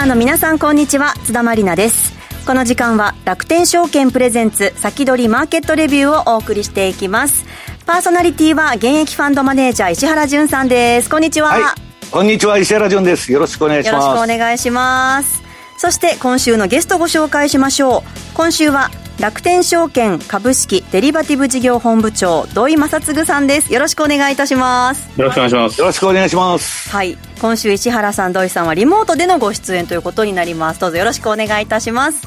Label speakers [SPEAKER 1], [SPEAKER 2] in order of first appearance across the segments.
[SPEAKER 1] ナーの皆さんこんにちは。津田まりなです。この時間は楽天証券プレゼンツ先取りマーケットレビューをお送りしていきます。パーソナリティは現役ファンドマネージャー石原淳さんです。こんにちは、はい、
[SPEAKER 2] こんにちは石原淳です。よろしくお願いします。
[SPEAKER 1] よろしくお願いします。そして今週のゲストご紹介しましょう。今週は楽天証券株式デリバティブ事業本部長土井正嗣さんです。よろしくお願いいたします。
[SPEAKER 3] よろしくお願いします。
[SPEAKER 2] よろしくお願いします。
[SPEAKER 1] はい。今週石原さん土井さんはリモートでのご出演ということになります。どうぞよろしくお願いいたします。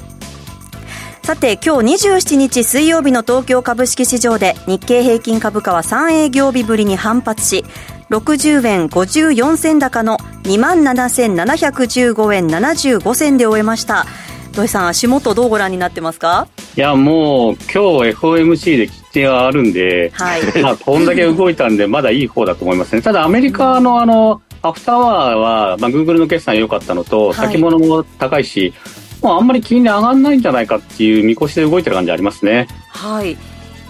[SPEAKER 1] さて今日27日水曜日の東京株式市場で日経平均株価は3営業日ぶりに反発し60円54銭高の2万7715円75銭で終えました土井さん足元どうご覧になってますか？
[SPEAKER 3] いやもう今日 FOMC で規定があるんで、はい、まあこんだけ動いたんでまだいい方だと思いますね。ただアメリカのあのアフターワーは、まあ、Google の決算良かったのと、先物も高いしもうあんまり金利上がらないんじゃないかっていう見越しで動いてる感じありますね。
[SPEAKER 1] はい。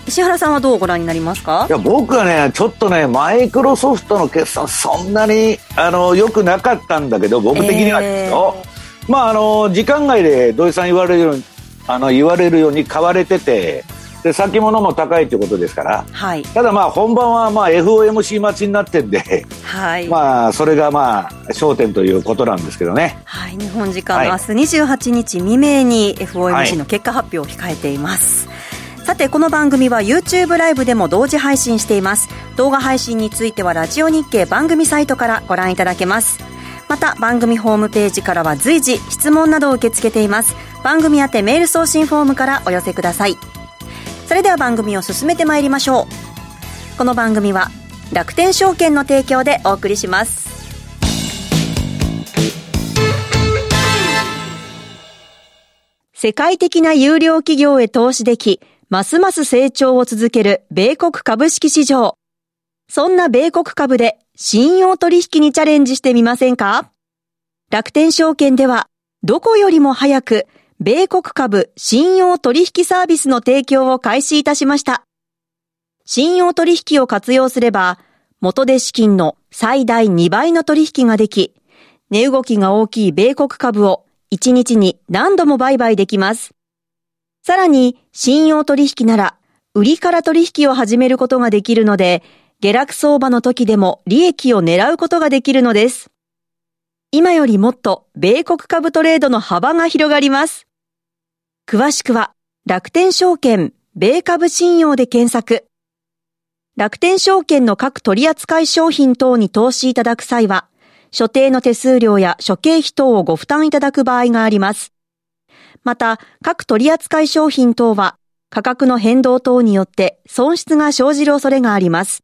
[SPEAKER 1] 石原さんはどうご覧になりますか？
[SPEAKER 2] いや僕はねちょっとねマイクロソフトの決算そんなにあの良くなかったんだけど僕的にはですよ、えー、まああの時間外で土井さん言われるようにあの言われるように買われててで先物も高いということですから、はい、ただまあ本番はまあ FOMC 待ちになってんで、はい、まあそれがまあ焦点ということなんですけどね、
[SPEAKER 1] はい、日本時間の明日28日未明に FOMC の結果発表を控えています、はい、さてこの番組は YouTube ライブでも同時配信しています。動画配信についてはラジオ日経番組サイトからご覧いただけますまた番組ホームページからは随時質問などを受け付けています。番組宛てメール送信フォームからお寄せください。それでは番組を進めてまいりましょう。この番組は楽天証券の提供でお送りします。世界的な有料企業へ投資でき、ますます成長を続ける米国株式市場。そんな米国株で信用取引にチャレンジしてみませんか？楽天証券では、どこよりも早く、米国株信用取引サービスの提供を開始いたしました。信用取引を活用すれば、元で資金の最大2倍の取引ができ、値動きが大きい米国株を1日に何度も売買できます。さらに、信用取引なら、売りから取引を始めることができるので、下落相場の時でも利益を狙うことができるのです。今よりもっと米国株トレードの幅が広がります。詳しくは楽天証券米株信用で検索。楽天証券の各取扱商品等に投資いただく際は、所定の手数料や諸経費等をご負担いただく場合があります。また、各取扱商品等は価格の変動等によって損失が生じる恐れがあります。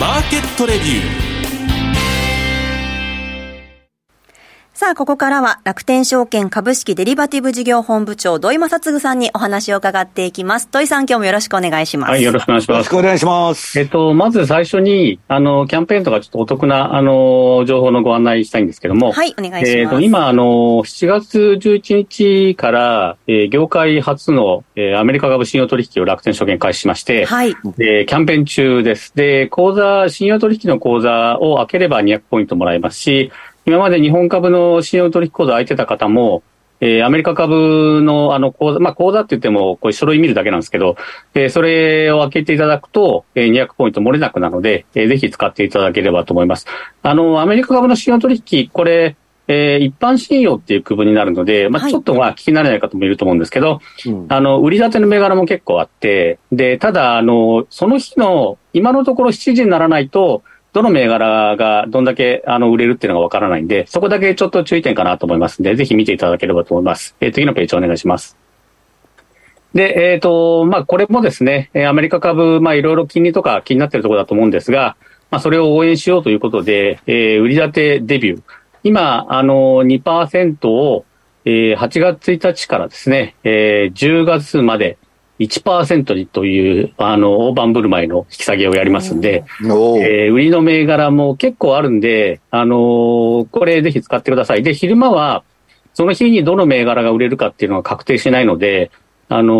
[SPEAKER 4] マーケットレビュー。
[SPEAKER 1] さあ、ここからは楽天証券株式デリバティブ事業本部長、土井正嗣さんにお話を伺っていきます。土井さん、今日もよろしくお願いします。
[SPEAKER 3] はい、よろしくお願いします。よろし
[SPEAKER 2] くお願いします。
[SPEAKER 3] えっと、まず最初に、あの、キャンペーンとかちょっとお得な、あの、情報のご案内したいんですけども。
[SPEAKER 1] はい、お願いします。え
[SPEAKER 3] っと、今、あの、7月11日から、えー、業界初の、えー、アメリカ株信用取引を楽天証券開始しまして、はい。で、キャンペーン中です。で、口座、信用取引の口座を開ければ200ポイントもらえますし、今まで日本株の信用取引口座空いてた方も、えー、アメリカ株の、あの、口座、まあ、口座って言っても、これ書類見るだけなんですけど、えー、それを開けていただくと、えー、200ポイント漏れなくなので、えー、ぜひ使っていただければと思います。あの、アメリカ株の信用取引、これ、えー、一般信用っていう区分になるので、まあ、ちょっとまあ、聞き慣れない方もいると思うんですけど、はい、あの、売り立ての銘柄も結構あって、で、ただ、あの、その日の、今のところ7時にならないと、どの銘柄がどんだけあの売れるっていうのがわからないんで、そこだけちょっと注意点かなと思いますんで、ぜひ見ていただければと思います。えー、次のページお願いします。で、えっ、ー、と、まあ、これもですね、アメリカ株、まあ、いろいろ金利とか気になってるところだと思うんですが、まあ、それを応援しようということで、えー、売り立てデビュー。今、あの、2%を、えー、8月1日からですね、えー、10月まで1%にという、あの、大盤振る舞いの引き下げをやりますんで、えー、売りの銘柄も結構あるんで、あのー、これぜひ使ってください。で、昼間は、その日にどの銘柄が売れるかっていうのが確定しないので、あの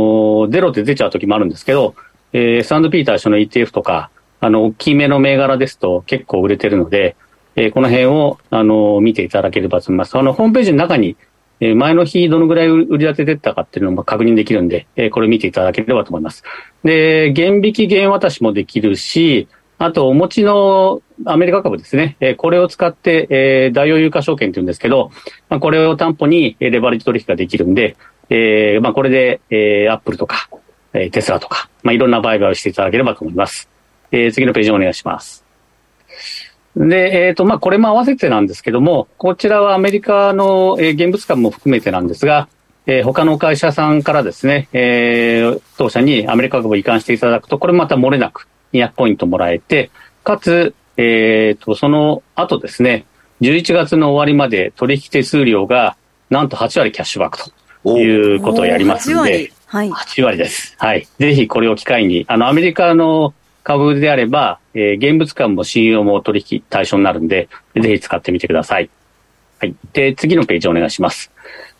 [SPEAKER 3] ー、ゼロで出ちゃう時もあるんですけど、えー、S&P 対象の ETF とか、あの、大きめの銘柄ですと結構売れてるので、えー、この辺を、あの、見ていただければと思います。あの、ホームページの中に、え、前の日どのぐらい売り立て出たかっていうのも確認できるんで、え、これ見ていただければと思います。で、減引き減渡しもできるし、あと、お持ちのアメリカ株ですね。え、これを使って、え、大王有価証券って言うんですけど、まあ、これを担保にレバレッジ取引ができるんで、え、まあ、これで、え、アップルとか、え、テスラとか、まあ、いろんな売買をしていただければと思います。え、次のページお願いします。で、えっ、ー、と、まあ、これも合わせてなんですけども、こちらはアメリカの、えー、現物株も含めてなんですが、えー、他の会社さんからですね、えー、当社にアメリカ株を移管していただくと、これまた漏れなく200ポイントもらえて、かつ、えっ、ー、と、その後ですね、11月の終わりまで取引手数料がなんと8割キャッシュバックということをやりますので、8割,、はい、8割です。はい。ぜひこれを機会に、あの、アメリカの株であれば、えー、現物株も信用も取引対象になるんで、ぜひ使ってみてください。はい。で、次のページお願いします。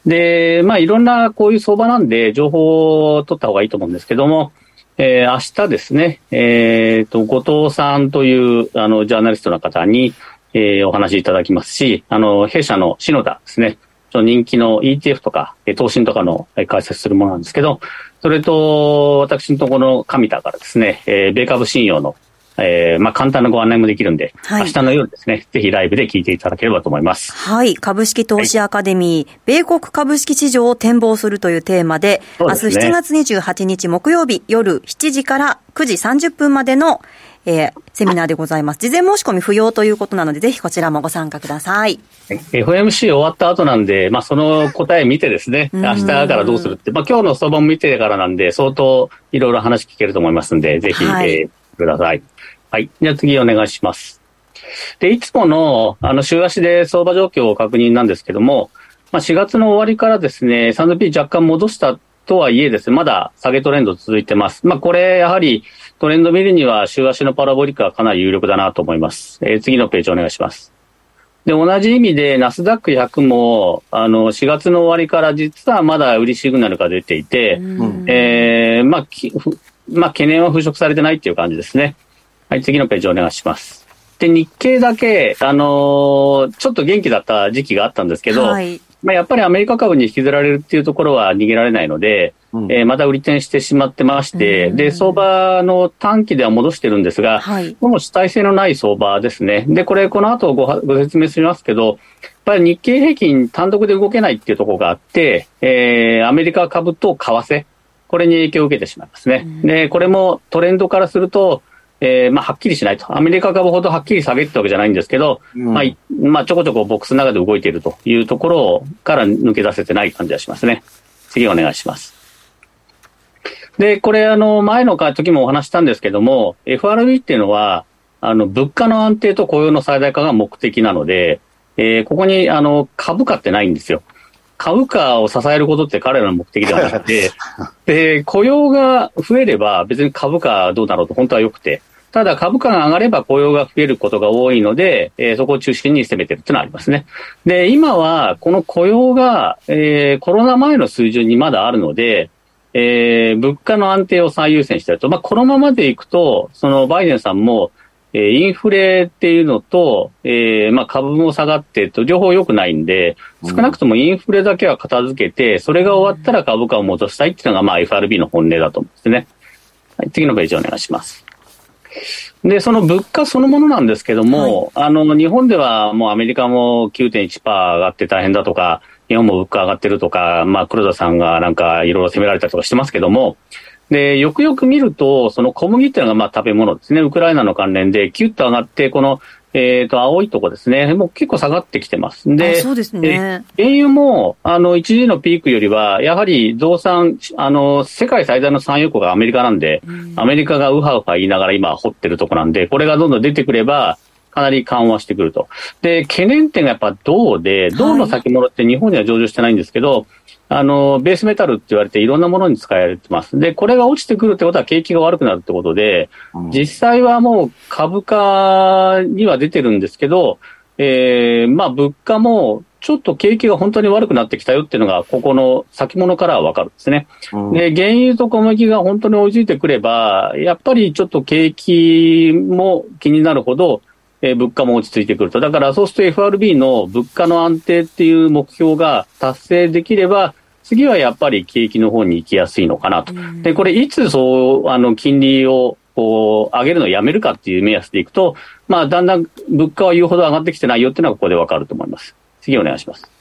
[SPEAKER 3] で、まあ、いろんなこういう相場なんで、情報を取った方がいいと思うんですけども、えー、明日ですね、えっ、ー、と、後藤さんという、あの、ジャーナリストの方に、えー、お話いただきますし、あの、弊社の篠田ですね、人気の ETF とか、投信とかの解説するものなんですけど、それと、私のところの上田からですね、えー、米株信用の、えー、まあ、簡単なご案内もできるんで、はい、明日の夜ですね、ぜひライブで聞いていただければと思います。
[SPEAKER 1] はい。株式投資アカデミー、はい、米国株式市場を展望するというテーマで、でね、明日7月28日木曜日夜7時から9時30分までの、えー、セミナーでございます。事前申し込み不要ということなので、ぜひこちらもご参加ください。
[SPEAKER 3] FMC 終わった後なんで、まあ、その答え見てですね、明日からどうするって、まあ、今日の相場も見てからなんで、相当いろいろ話聞けると思いますんで、ぜひ、はい、えー、ください。はい。じゃあ次お願いします。で、いつもの、あの、週足で相場状況を確認なんですけども、まあ、4月の終わりからですね、S&P 若干戻したとはいえですね、まだ下げトレンド続いてます。まあ、これ、やはりトレンド見るには週足のパラボリックはかなり有力だなと思います。えー、次のページお願いします。で、同じ意味で、ナスダック100も、あの、4月の終わりから実はまだ売りシグナルが出ていて、えー、まあ、まあ、懸念は払拭されてないっていう感じですね。はい、次のページお願いします。で、日経だけ、あのー、ちょっと元気だった時期があったんですけど、はい、まあ、やっぱりアメリカ株に引きずられるっていうところは逃げられないので、うん、えー、また売り転してしまってまして、で、相場の短期では戻してるんですが、はい、もう主体性のない相場ですね。で、これ、この後ごご説明しますけど、やっぱり日経平均単独で動けないっていうところがあって、えー、アメリカ株と為替、これに影響を受けてしまいますね。で、これもトレンドからすると、えー、まあ、はっきりしないと。アメリカ株ほどはっきり下げてたわけじゃないんですけど、うん、まあ、まあ、ちょこちょこボックスの中で動いているというところから抜け出せてない感じがしますね。次お願いします。で、これ、あの、前の時もお話したんですけども、FRB っていうのは、あの、物価の安定と雇用の最大化が目的なので、えー、ここに、あの、株価ってないんですよ。株価を支えることって彼らの目的ではなくて、で、雇用が増えれば別に株価どうだろうと本当は良くて、ただ株価が上がれば雇用が増えることが多いので、えー、そこを中心に攻めてるっていうのはありますね。で、今はこの雇用が、えー、コロナ前の水準にまだあるので、えー、物価の安定を最優先してると。まあ、このままでいくと、そのバイデンさんも、えー、インフレっていうのと、えー、まあ、株も下がってと、両方良くないんで、少なくともインフレだけは片付けて、それが終わったら株価を戻したいっていうのが、まあ、FRB の本音だと思うんですね。はい、次のページお願いします。で、その物価そのものなんですけども、はい、あの、日本ではもうアメリカも9.1%上がって大変だとか、日本も物価上がってるとか、まあ、黒田さんがなんかいろいろ責められたりとかしてますけども、で、よくよく見ると、その小麦っていうのがまあ食べ物ですね。ウクライナの関連で、キュッと上がって、この、えっ、ー、と、青いとこですね。もう結構下がってきてます。で、
[SPEAKER 1] そうですね。
[SPEAKER 3] 原油も、あの、一時のピークよりは、やはり増産、あの、世界最大の産油国がアメリカなんで、アメリカがウハウハ言いながら今掘ってるとこなんで、これがどんどん出てくれば、かなり緩和してくると。で、懸念点がやっぱ銅で、銅の先物って日本には上場してないんですけど、はいあの、ベースメタルって言われていろんなものに使われてます。で、これが落ちてくるってことは景気が悪くなるってことで、うん、実際はもう株価には出てるんですけど、えー、まあ物価もちょっと景気が本当に悪くなってきたよっていうのが、ここの先物からはわかるんですね。うん、で、原油と小麦が本当に追いついてくれば、やっぱりちょっと景気も気になるほど、えー、物価も落ち着いてくると。だからそうすると FRB の物価の安定っていう目標が達成できれば、次はやっぱり景気の方に行きやすいのかなと。で、これいつそう、あの、金利をこう、上げるのをやめるかっていう目安でいくと、まあ、だんだん物価は言うほど上がってきてないよっていうのはここでわかると思います。次お願いします。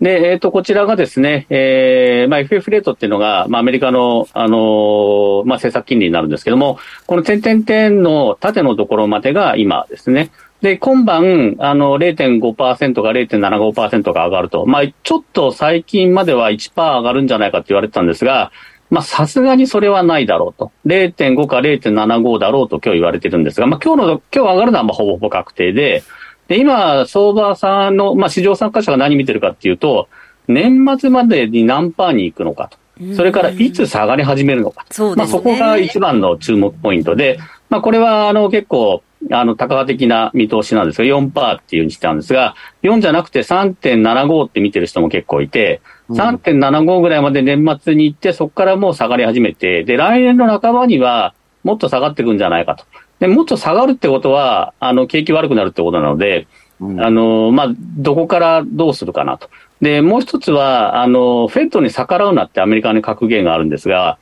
[SPEAKER 3] で、えっ、ー、と、こちらがですね、えー、まあ、FF レートっていうのが、まあ、アメリカの、あのー、まあ、政策金利になるんですけども、この点々点の縦のところまでが今ですね。で、今晩、あの、0.5%が0.75%が上がると。まあ、ちょっと最近までは1%上がるんじゃないかって言われてたんですが、まあ、さすがにそれはないだろうと。0.5か0.75だろうと今日言われてるんですが、まあ、今日の、今日上がるのはまあほぼほぼ確定で、で、今、相場さんの、まあ、市場参加者が何見てるかっていうと、年末までに何パーに行くのかと。それからいつ下がり始めるのか。
[SPEAKER 1] そ
[SPEAKER 3] まあ、そこが一番の注目ポイントで、まあ、これは、あの、結構、あの、高派的な見通しなんですが、4%っていうにしてたんですが、4じゃなくて3.75って見てる人も結構いて、3.75ぐらいまで年末に行って、そこからもう下がり始めて、で、来年の半ばにはもっと下がっていくんじゃないかと。で、もっと下がるってことは、あの、景気悪くなるってことなので、うん、あの、まあ、どこからどうするかなと。で、もう一つは、あの、フェットに逆らうなってアメリカに格言があるんですが、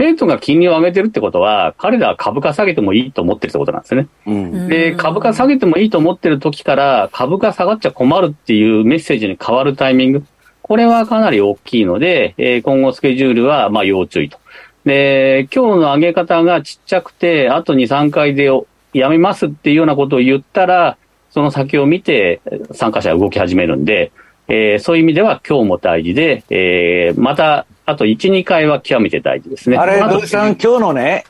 [SPEAKER 3] フェットが金利を上げてるってことは、彼らは株価下げてもいいと思ってるってことなんですね。うん、で、株価下げてもいいと思ってる時から、株価下がっちゃ困るっていうメッセージに変わるタイミング。これはかなり大きいので、えー、今後スケジュールは、まあ、要注意と。で、今日の上げ方がちっちゃくて、あと2、3回でやめますっていうようなことを言ったら、その先を見て参加者が動き始めるんで、えー、そういう意味では今日も大事で、えー、また、あと1、2回は極めて大事ですね。
[SPEAKER 2] あれ、土井さん、今日のね、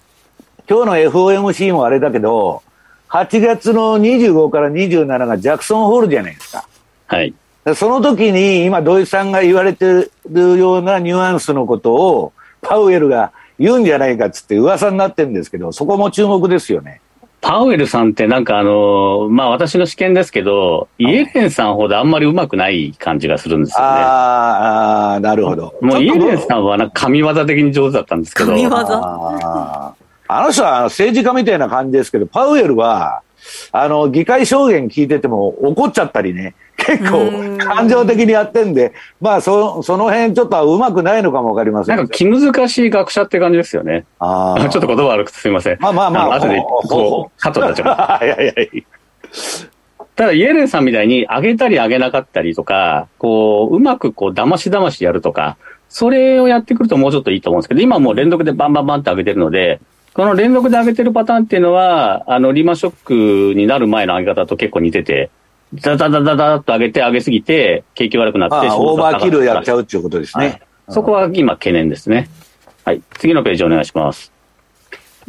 [SPEAKER 2] 今日の FOMC もあれだけど、8月の25から27がジャクソンホールじゃないですか。
[SPEAKER 3] はい。
[SPEAKER 2] その時に今土井さんが言われてるようなニュアンスのことをパウエルが言うんじゃないかっつって噂になってるんですけど、そこも注目ですよね。
[SPEAKER 3] パウエルさんってなんかあの、まあ私の試験ですけど、イエレンさんほどあんまりうまくない感じがするんですよね。
[SPEAKER 2] ああ、なるほど。
[SPEAKER 3] もうイエレンさんはなんか神業的に上手だったんですけど。
[SPEAKER 1] 神業
[SPEAKER 2] ああの人は政治家みたいな感じですけど、パウエルは、あの、議会証言聞いてても怒っちゃったりね、結構感情的にやってんで、まあそ、その辺ちょっとうまくないのかもわかりません。
[SPEAKER 3] なんか気難しい学者って感じですよね。ああ。ちょっと言葉悪くてすみません。
[SPEAKER 2] まあまあまあ。
[SPEAKER 3] 後で、こう、カットになっちゃう。いやいやいやただ、イエレンさんみたいに上げたり上げなかったりとか、こう、うまくこう、騙し騙しやるとか、それをやってくるともうちょっといいと思うんですけど、今もう連続でバンバンバンって上げてるので、この連続で上げてるパターンっていうのは、あの、リーマンショックになる前の上げ方と結構似てて、ダダダダダッと上げて上げすぎて、景気悪くなって、
[SPEAKER 2] オーバーキルやっちゃうっていうことですね。はい、
[SPEAKER 3] そこは今懸念ですね。はい。次のページお願いします。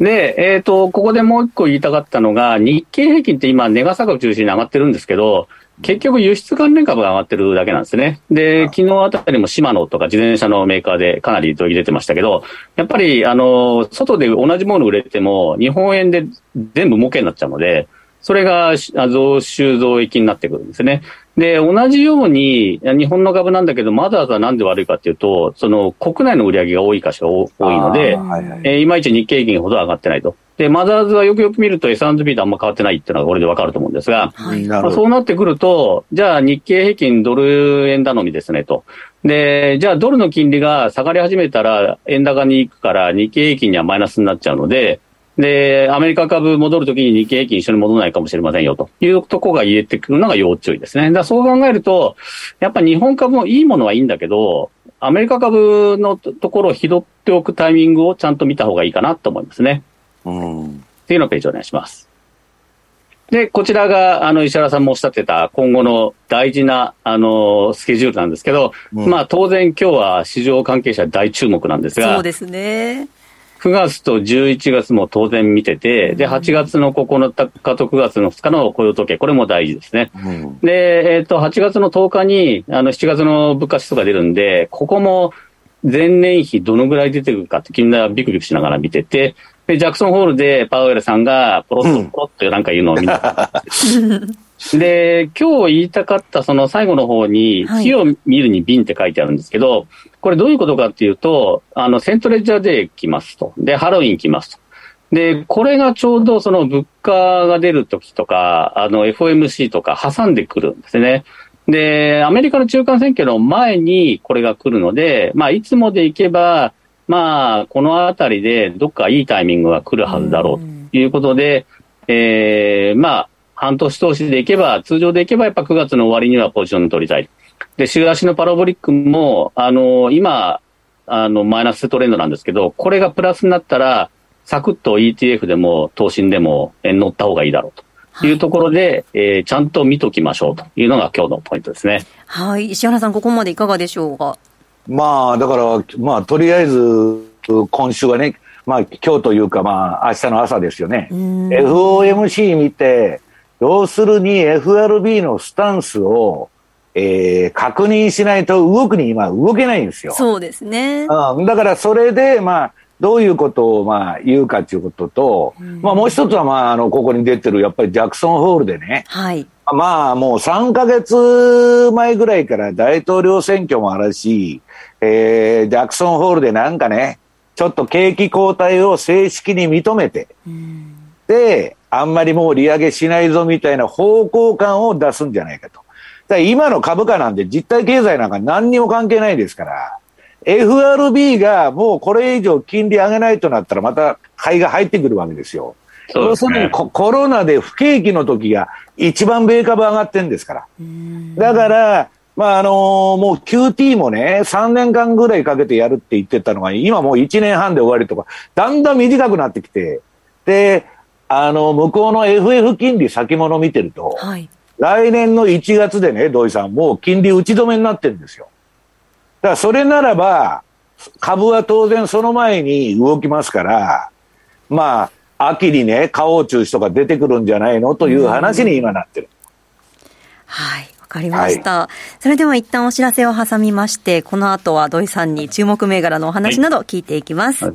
[SPEAKER 3] で、えっ、ー、と、ここでもう一個言いたかったのが、日経平均って今、値が下が中心に上がってるんですけど、結局輸出関連株が上がってるだけなんですね。で、昨日あたりもシマノとか自転車のメーカーでかなり取り出てましたけど、やっぱり、あの、外で同じもの売れても、日本円で全部儲けになっちゃうので、それが増収増益になってくるんですね。で、同じように、日本の株なんだけど、マザーズはなんで悪いかっていうと、その国内の売り上げが多いかしら多いので、はいはい、えー、いまいち日経平均ほど上がってないと。で、マザーズはよくよく見ると S&P とあんま変わってないっていうのがこれでわかると思うんですが、はい、まあ、そうなってくると、じゃあ日経平均ドル円頼みですねと。で、じゃあドルの金利が下がり始めたら円高に行くから日経平均にはマイナスになっちゃうので、で、アメリカ株戻るときに日経平均一緒に戻らないかもしれませんよというとこが言えてくるのが要注意ですね。だそう考えると、やっぱ日本株もいいものはいいんだけど、アメリカ株のところを拾っておくタイミングをちゃんと見た方がいいかなと思いますね。うん。次のページお願いします。で、こちらが、あの、石原さんもおっしゃってた今後の大事な、あの、スケジュールなんですけど、うん、まあ、当然今日は市場関係者大注目なんですが、
[SPEAKER 1] そうですね。
[SPEAKER 3] 9月と11月も当然見てて、で、8月の9日と9月の2日の雇用統計、これも大事ですね。うん、で、えっ、ー、と、8月の10日に、あの、7月の物価指数が出るんで、ここも前年比どのぐらい出てくるかってみんなビクビクしながら見てて、で、ジャクソンホールでパウエルさんがポロッとポロッとなんか言うのを見た。で、今日言いたかったその最後の方に、火を見るに瓶って書いてあるんですけど、これどういうことかっていうと、あの、セントレジャーデー来ますと。で、ハロウィン来ますと。で、これがちょうどその物価が出るときとか、あの、FOMC とか挟んでくるんですね。で、アメリカの中間選挙の前にこれが来るので、まあ、いつもでいけば、まあ、このあたりでどっかいいタイミングが来るはずだろうということで、えー、まあ、半年投資でいけば、通常でいけばやっぱ9月の終わりにはポジション取りたい。で、週足のパラボリックも、あの、今、あの、マイナストレンドなんですけど、これがプラスになったら、サクッと ETF でも、投信でも乗った方がいいだろうというところで、はい、えー、ちゃんと見ときましょうというのが今日のポイントですね。
[SPEAKER 1] はい。石原さん、ここまでいかがでしょうか？
[SPEAKER 2] まあ、だから、まあ、とりあえず、今週はね、まあ、今日というか、まあ、明日の朝ですよね。FOMC 見て、要するに FRB のスタンスを、えー、確認しないと動くに今動けないんですよ。
[SPEAKER 1] そうですね。
[SPEAKER 2] うん。だからそれで、まあ、どういうことをまあ言うかということと、うん、まあもう一つはまああの、ここに出てるやっぱりジャクソンホールでね。
[SPEAKER 1] はい。
[SPEAKER 2] まあもう3ヶ月前ぐらいから大統領選挙もあるし、えー、ジャクソンホールでなんかね、ちょっと景気後退を正式に認めて、うん、で、あんまりもう利上げしないぞみたいな方向感を出すんじゃないかと。だ今の株価なんて実体経済なんか何にも関係ないですから、FRB がもうこれ以上金利上げないとなったらまた買いが入ってくるわけですよ。すね、要するにコロナで不景気の時が一番米株上がってんですから。だから、まああのー、もう QT もね、3年間ぐらいかけてやるって言ってたのが、今もう1年半で終わりとか、だんだん短くなってきて、で、あの、向こうの FF 金利先物見てると、はい、来年の1月でね、土井さん、もう金利打ち止めになってるんですよ。だからそれならば、株は当然その前に動きますから、まあ、秋にね、買おう中止とか出てくるんじゃないの？という話に今なってる。
[SPEAKER 1] はい。わかりました、はい。それでは一旦お知らせを挟みまして、この後は土井さんに注目銘柄のお話など聞いていきます。はい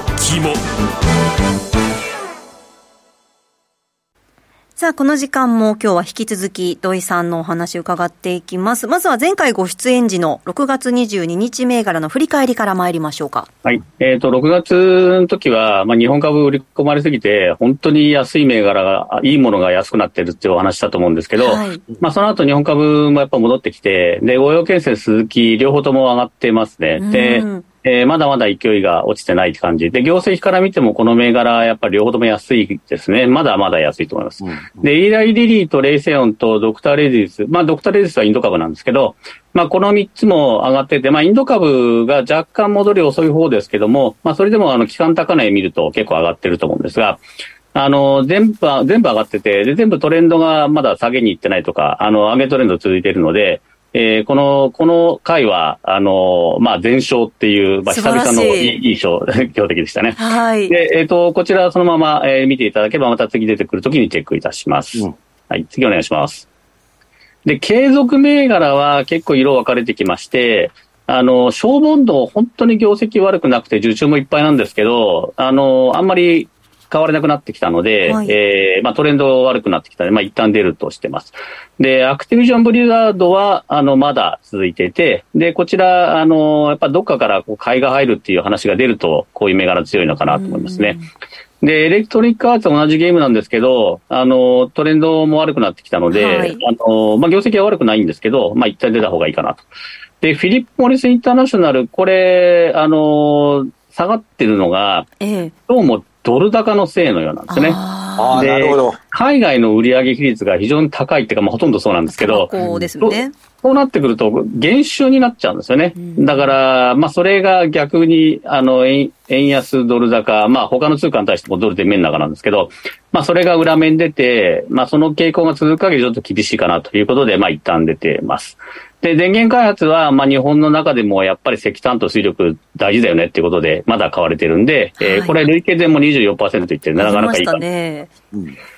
[SPEAKER 4] 肝
[SPEAKER 1] さあ、この時間も今日は引き続き土井さんのお話を伺っていきます。まずは前回ご出演時の6月22日銘柄の振り返りから参りましょうか。
[SPEAKER 3] はい。えっ、ー、と、6月の時は、まあ、日本株売り込まれすぎて、本当に安い銘柄が、いいものが安くなってるっていうお話だと思うんですけど、はい、まあ、その後日本株もやっぱ戻ってきて、で、応用建設、鈴木、両方とも上がってますね。で、えー、まだまだ勢いが落ちてないって感じで、業績から見てもこの銘柄、やっぱり両方とも安いですね。まだまだ安いと思います。うんうん、で、イーライ・リリーとレイセオンとドクター・レディス、まあドクター・レディスはインド株なんですけど、まあこの3つも上がってて、まあインド株が若干戻り遅い方ですけども、まあそれでもあの期間高値見ると結構上がってると思うんですが、あの、全部、全部上がってて、で、全部トレンドがまだ下げに行ってないとか、あの、上げトレンド続いているので、えー、この、この回は、あの、まあ、全勝っていう、まあ、久々のいいいい賞、強敵でしたね。
[SPEAKER 1] はい。
[SPEAKER 3] で、えっ、ー、と、こちらそのまま、えー、見ていただければ、また次出てくるときにチェックいたします。うん、はい、次お願いします。で、継続銘柄は結構色分かれてきまして、あの、小ボンド、本当に業績悪くなくて、受注もいっぱいなんですけど、あの、あんまり変われなくなってきたので、はい、えー、まあ、トレンド悪くなってきたので、まあ、一旦出るとしてます。で、アクティビジョンブリザードは、あの、まだ続いていて、で、こちら、あの、やっぱどっかからこう買いが入るっていう話が出ると、こういう銘柄強いのかなと思いますね。で、エレクトリックアーツは同じゲームなんですけど、あの、トレンドも悪くなってきたので、はい、あの、まあ、業績は悪くないんですけど、まあ、一旦出た方がいいかなと。で、フィリップ・モリス・インターナショナル、これ、あの、下がってるのが、ええ、どうもドル高のせいのようなんですね。
[SPEAKER 2] あなるほど。
[SPEAKER 3] 海外の売上比率が非常に高いっていうか、まあ、ほとんどそうなんですけど、
[SPEAKER 1] そうですね。
[SPEAKER 3] そうなってくると、減収になっちゃうんですよね。うん、だから、まあ、それが逆に、あの、円安ドル高、まあ、他の通貨に対してもドルで面高なんですけど、まあ、それが裏面出て、まあ、その傾向が続く限りちょっと厳しいかなということで、まあ、一旦出てます。で、電源開発は、まあ、日本の中でもやっぱり石炭と水力大事だよねっていうことで、まだ買われてるんで、はい、えー、これ累計でも24%いってなかなかいいかな。ね、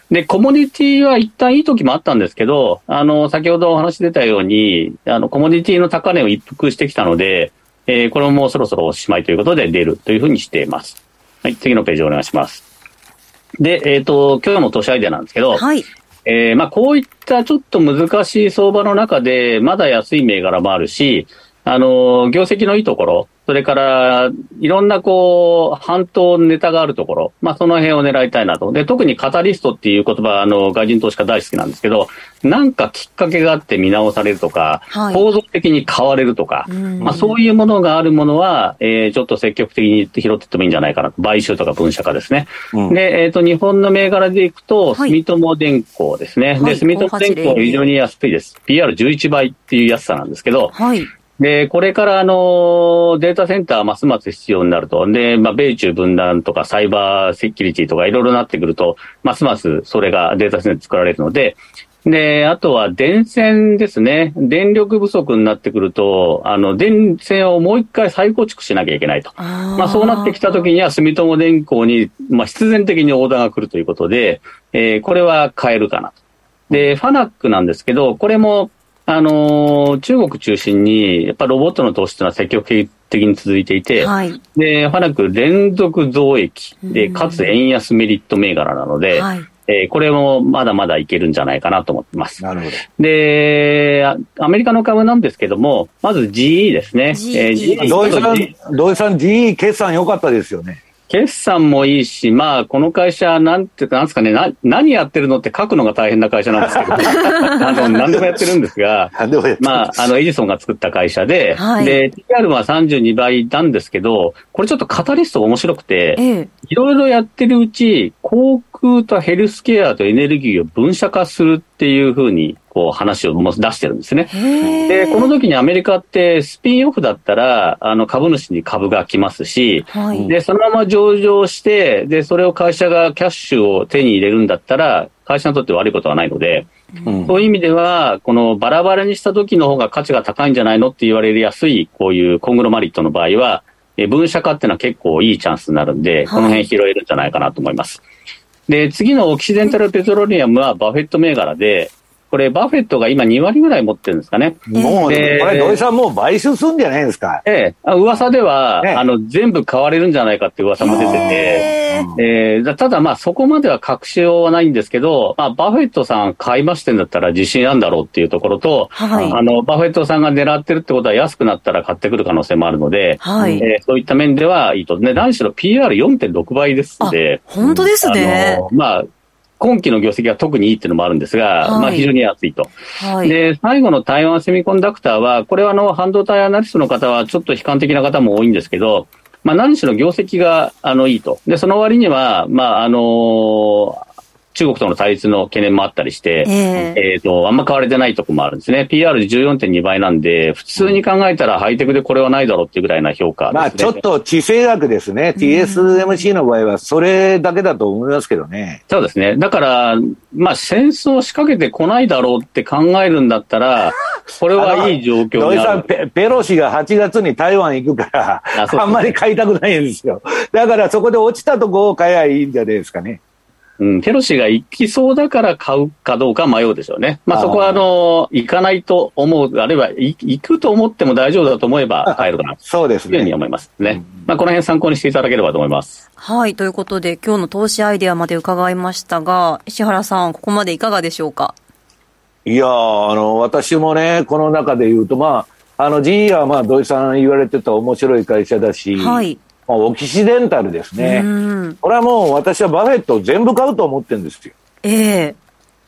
[SPEAKER 3] で、コモディティは一旦いい時もあったんですけど、あの、先ほどお話出たように、あの、コモディティの高値を一服してきたので、えー、これももうそろそろおしまいということで出るというふうにしています。はい、次のページお願いします。で、えっ、ー、と、今日の投資アイデアなんですけど、はい。えー、まあ、こういったちょっと難しい相場の中で、まだ安い銘柄もあるし、あの、業績のいいところ、それから、いろんなこう、半島ネタがあるところ、まあその辺を狙いたいなと。で、特にカタリストっていう言葉、あの、外人投資家大好きなんですけど、なんかきっかけがあって見直されるとか、はい、構造的に変われるとか、まあそういうものがあるものは、えー、ちょっと積極的に拾っていってもいいんじゃないかなと。買収とか分社化ですね。うん、で、えっ、ー、と、日本の銘柄でいくと、住友電工ですね。はい、で、住友電工非常に安いです。PR11 倍っていう安さなんですけど、はいで、これからあの、データセンターますます必要になると。で、まあ、米中分断とかサイバーセキュリティとかいろいろなってくると、ますますそれがデータセンター作られるので、で、あとは電線ですね。電力不足になってくると、あの、電線をもう一回再構築しなきゃいけないと。あまあ、そうなってきたときには、住友電工に、まあ、必然的にオーダーが来るということで、えー、これは変えるかなと。で、ファナックなんですけど、これも、あのー、中国中心に、やっぱロボットの投資というのは積極的に続いていて、はい、で、ファナック連続増益で、かつ円安メリット銘柄なので、はいえー、これもまだまだいけるんじゃないかなと思ってます。
[SPEAKER 2] なるほど。
[SPEAKER 3] で、アメリカの株なんですけども、まず GE ですね。
[SPEAKER 2] GE、えー、GE 土井さん、土井さん GE 決算良かったですよね。
[SPEAKER 3] 決算もいいし、まあ、この会社、なんていうか、なんですかね、な、何やってるのって書くのが大変な会社なんですけど、あの、何でもやってるんですが、まあ、あの、エジソンが作った会社で、はい、で、TR は32倍なんですけど、これちょっとカタリスト面白くて、いろいろやってるうち、航空とヘルスケアとエネルギーを分社化するっていうふうにこう話を出してるんですね。で、この時にアメリカってスピンオフだったら、あの株主に株が来ますし、はい、で、そのまま上場して、で、それを会社がキャッシュを手に入れるんだったら、会社にとって悪いことはないので、うん、そういう意味では、このバラバラにした時の方が価値が高いんじゃないのって言われるやすい、こういうコングロマリットの場合は、え分社化っていうのは結構いいチャンスになるんで、この辺拾えるんじゃないかなと思います。で、次のオキシデンタルペトロリアムはバフェット銘柄で、これ、バフェットが今2割ぐらい持ってるんですかね。
[SPEAKER 2] もう、これ、土井さんもう買収するんじゃないですか。
[SPEAKER 3] ええ。噂では、ね、あの、全部買われるんじゃないかっていう噂も出てて、えー、ただまあそこまでは確証はないんですけど、まあバフェットさん買いましてんだったら自信あるんだろうっていうところと、はい、あの、バフェットさんが狙ってるってことは安くなったら買ってくる可能性もあるので、はい、えー、そういった面ではいいと。ね、何しろ PER4.6 倍ですので、
[SPEAKER 1] 本当ですね。
[SPEAKER 3] まあ、今期の業績が特にいいっていうのもあるんですが、はい、まあ非常に熱いと、はい、で、最後の台湾セミコンダクターは、これはあの、半導体アナリストの方はちょっと悲観的な方も多いんですけど、まあ何しろ業績があのいいと。で、その割には、まああのー中国との対立の懸念もあったりして、えー、えーと、あんま買われてないとこもあるんですね。PR14.2 倍なんで、普通に考えたらハイテクでこれはないだろうっていうぐらいな評価、ね、
[SPEAKER 2] まあちょっと地政学ですね。TSMC の場合はそれだけだと思いますけどね。
[SPEAKER 3] そうですね。だから、まあ戦争を仕掛けてこないだろうって考えるんだったら、これはいい状況に
[SPEAKER 2] 土井さんペ、ペロシが8月に台湾行くから、ああんまり買いたくないんですよ。だからそこで落ちたとこを買えばいいんじゃないですかね。
[SPEAKER 3] うん、ペロシが行きそうだから買うかどうか迷うでしょうね。まあそこはあの、行かないと思う、あるいは行くと思っても大丈夫だと思えば買えるかな。
[SPEAKER 2] そうですね。
[SPEAKER 3] というふうに思いますね。まあこの辺参考にしていただければと思います。
[SPEAKER 1] はい。ということで今日の投資アイデアまで伺いましたが、石原さん、ここまでいかがでしょうか？
[SPEAKER 2] いやあの、私もね、この中で言うと、まあ、あの、GE はまあ、土井さん言われてた面白い会社だし、はい。まあ、オキシデンタルですね。これはもう私はバフェットを全部買うと思ってるんですよ。ええ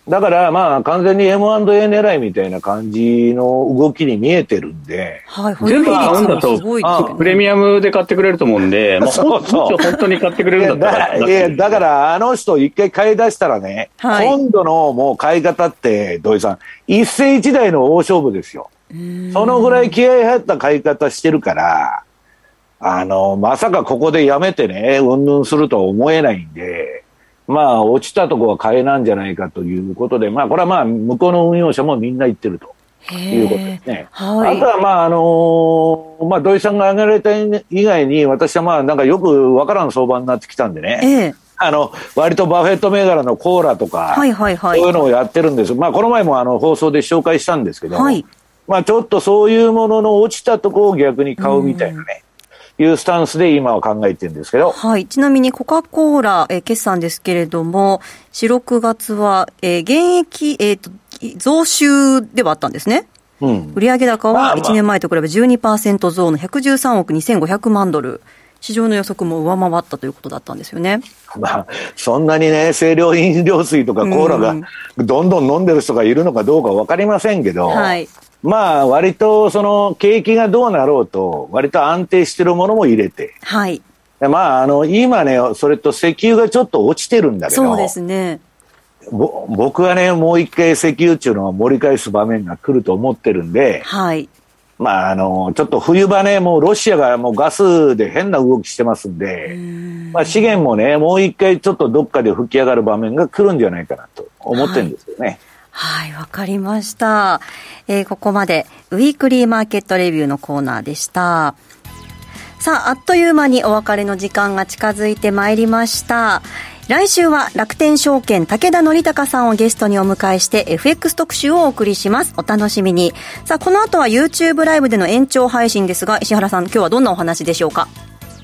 [SPEAKER 2] ー、だからまあ完全に M&A 狙いみたいな感じの動きに見えてるんで。
[SPEAKER 3] はい、全部買うんだと、プレミアムで買ってくれると思うんで、まあ、そうそう本当に買ってくれるんだったら。
[SPEAKER 2] いや、だからあの人一回買い出したらね、はい、今度のもう買い方って、土井さん、一世一代の大勝負ですよ。そのぐらい気合入った買い方してるから、あの、まさかここでやめてね、うんぬんするとは思えないんで、まあ、落ちたとこは買えなんじゃないかということで、まあ、これはまあ、向こうの運用者もみんな言ってると。いうことですね。はい、あとは、まあ、あのー、まあ、土井さんが挙げられた以外に、私はまあ、なんかよくわからん相場になってきたんでね。えーあの、割とバフェット銘柄のコーラとか、はいはいはい、そういうのをやってるんです。まあ、この前もあの、放送で紹介したんですけど、はい、まあ、ちょっとそういうものの落ちたところを逆に買うみたいなね。いうスタンスで今は考えてるんですけど。
[SPEAKER 1] はい。ちなみにコカ・コーラ、えー、決算ですけれども、4、6月は、えー、現役、えっ、ー、と、増収ではあったんですね。うん。売上高は1年前と比べ12%増の113億2500万ドル。市場の予測も上回ったということだったんですよね。
[SPEAKER 2] まあ、そんなにね、清涼飲料水とかコーラがどんどん飲んでる人がいるのかどうか分かりませんけど、はい、まあ、割とその景気がどうなろうと、割と安定してるものも入れて。はい。まあ、あの、今ね、それと石油がちょっと落ちてるんだけど。
[SPEAKER 1] そうですね。
[SPEAKER 2] 僕はね、もう一回石油っていうのは盛り返す場面が来ると思ってるんで。はい。まあ、あの、ちょっと冬場ね、もうロシアがもうガスで変な動きしてますんで、んまあ資源もね、もう一回ちょっとどっかで吹き上がる場面が来るんじゃないかなと思ってるんですよね。はい
[SPEAKER 1] はい、わかりました。えー、ここまで、ウィークリーマーケットレビューのコーナーでした。さあ、あっという間にお別れの時間が近づいてまいりました。来週は楽天証券武田則孝さんをゲストにお迎えして FX 特集をお送りします。お楽しみに。さあ、この後は YouTube ライブでの延長配信ですが、石原さん、今日はどんなお話でしょうか？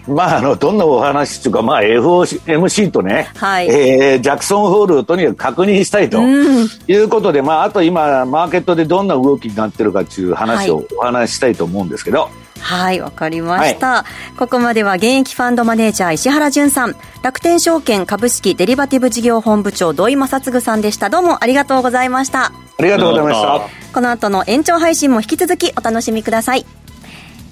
[SPEAKER 2] まあ、あの、どんなお話っていうか、まあ、FOMC とね、はい、えー、ジャクソンホールをとにかく確認したいということで、うん、まあ、あと今、マーケットでどんな動きになってるかっていう話をお話ししたいと思うんですけど。
[SPEAKER 1] はい、わ、はい、かりました、はい、ここまでは現役ファンドマネージャー石原淳さん、楽天証券株式デリバティブ事業本部長土井正嗣さんでした。どうもありがとうございました。あ
[SPEAKER 2] りがとうございました。
[SPEAKER 1] この後の延長配信も引き続きお楽しみください。